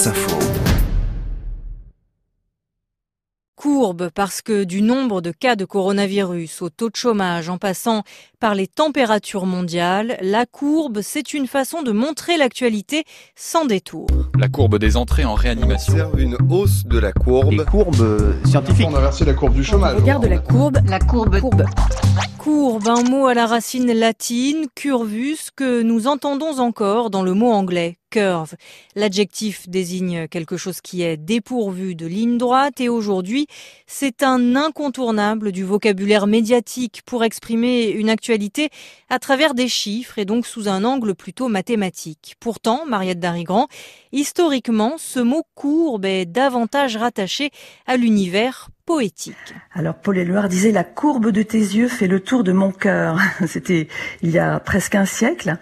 Safou. Courbe parce que du nombre de cas de coronavirus au taux de chômage en passant par les températures mondiales, la courbe, c'est une façon de montrer l'actualité sans détour. La courbe des entrées en réanimation. On observe une hausse de la courbe. Les courbes scientifiques. On a versé la courbe du chômage. Regarde la courbe. La courbe. Courbe. Courbe, un mot à la racine latine, curvus, que nous entendons encore dans le mot anglais curve. L'adjectif désigne quelque chose qui est dépourvu de ligne droite et aujourd'hui, c'est un incontournable du vocabulaire médiatique pour exprimer une actualité à travers des chiffres et donc sous un angle plutôt mathématique. Pourtant, Mariette Darigrand, historiquement, ce mot courbe est davantage rattaché à l'univers Alors Paul Éluard disait la courbe de tes yeux fait le tour de mon cœur. C'était il y a presque un siècle.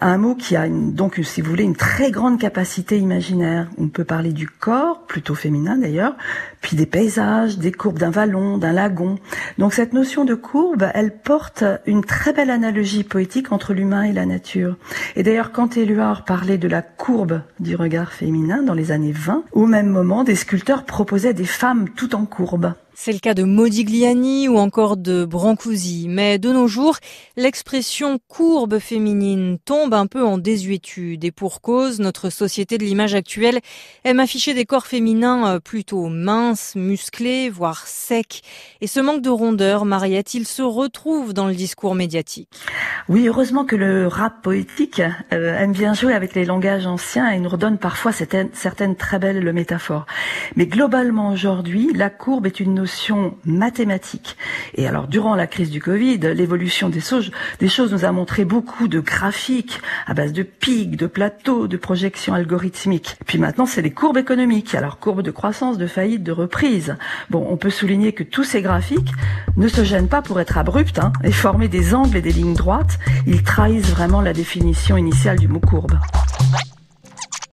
Un mot qui a donc, si vous voulez, une très grande capacité imaginaire. On peut parler du corps, plutôt féminin d'ailleurs, puis des paysages, des courbes d'un vallon, d'un lagon. Donc cette notion de courbe, elle porte une très belle analogie poétique entre l'humain et la nature. Et d'ailleurs, quand Éluard parlait de la courbe du regard féminin dans les années 20, au même moment, des sculpteurs proposaient des femmes tout en courbe. C'est le cas de Modigliani ou encore de Brancusi. Mais de nos jours, l'expression courbe féminine tombe un peu en désuétude. Et pour cause, notre société de l'image actuelle aime afficher des corps féminins euh, plutôt minces, musclés, voire secs. Et ce manque de rondeur, Mariette, il se retrouve dans le discours médiatique. Oui, heureusement que le rap poétique euh, aime bien jouer avec les langages anciens et nous redonne parfois certaines, très belles métaphores. Mais globalement aujourd'hui, la courbe est une notion mathématique. Et alors, durant la crise du Covid, l'évolution des choses, des choses nous a montré beaucoup de graphiques à base de pics, de plateaux, de projections algorithmiques. puis maintenant, c'est les courbes économiques. Alors, courbes de croissance, de faillite, de reprise. Bon, on peut souligner que tous ces graphiques ne se gênent pas pour être abrupts hein, et former des angles et des lignes droites. Ils trahissent vraiment la définition initiale du mot courbe.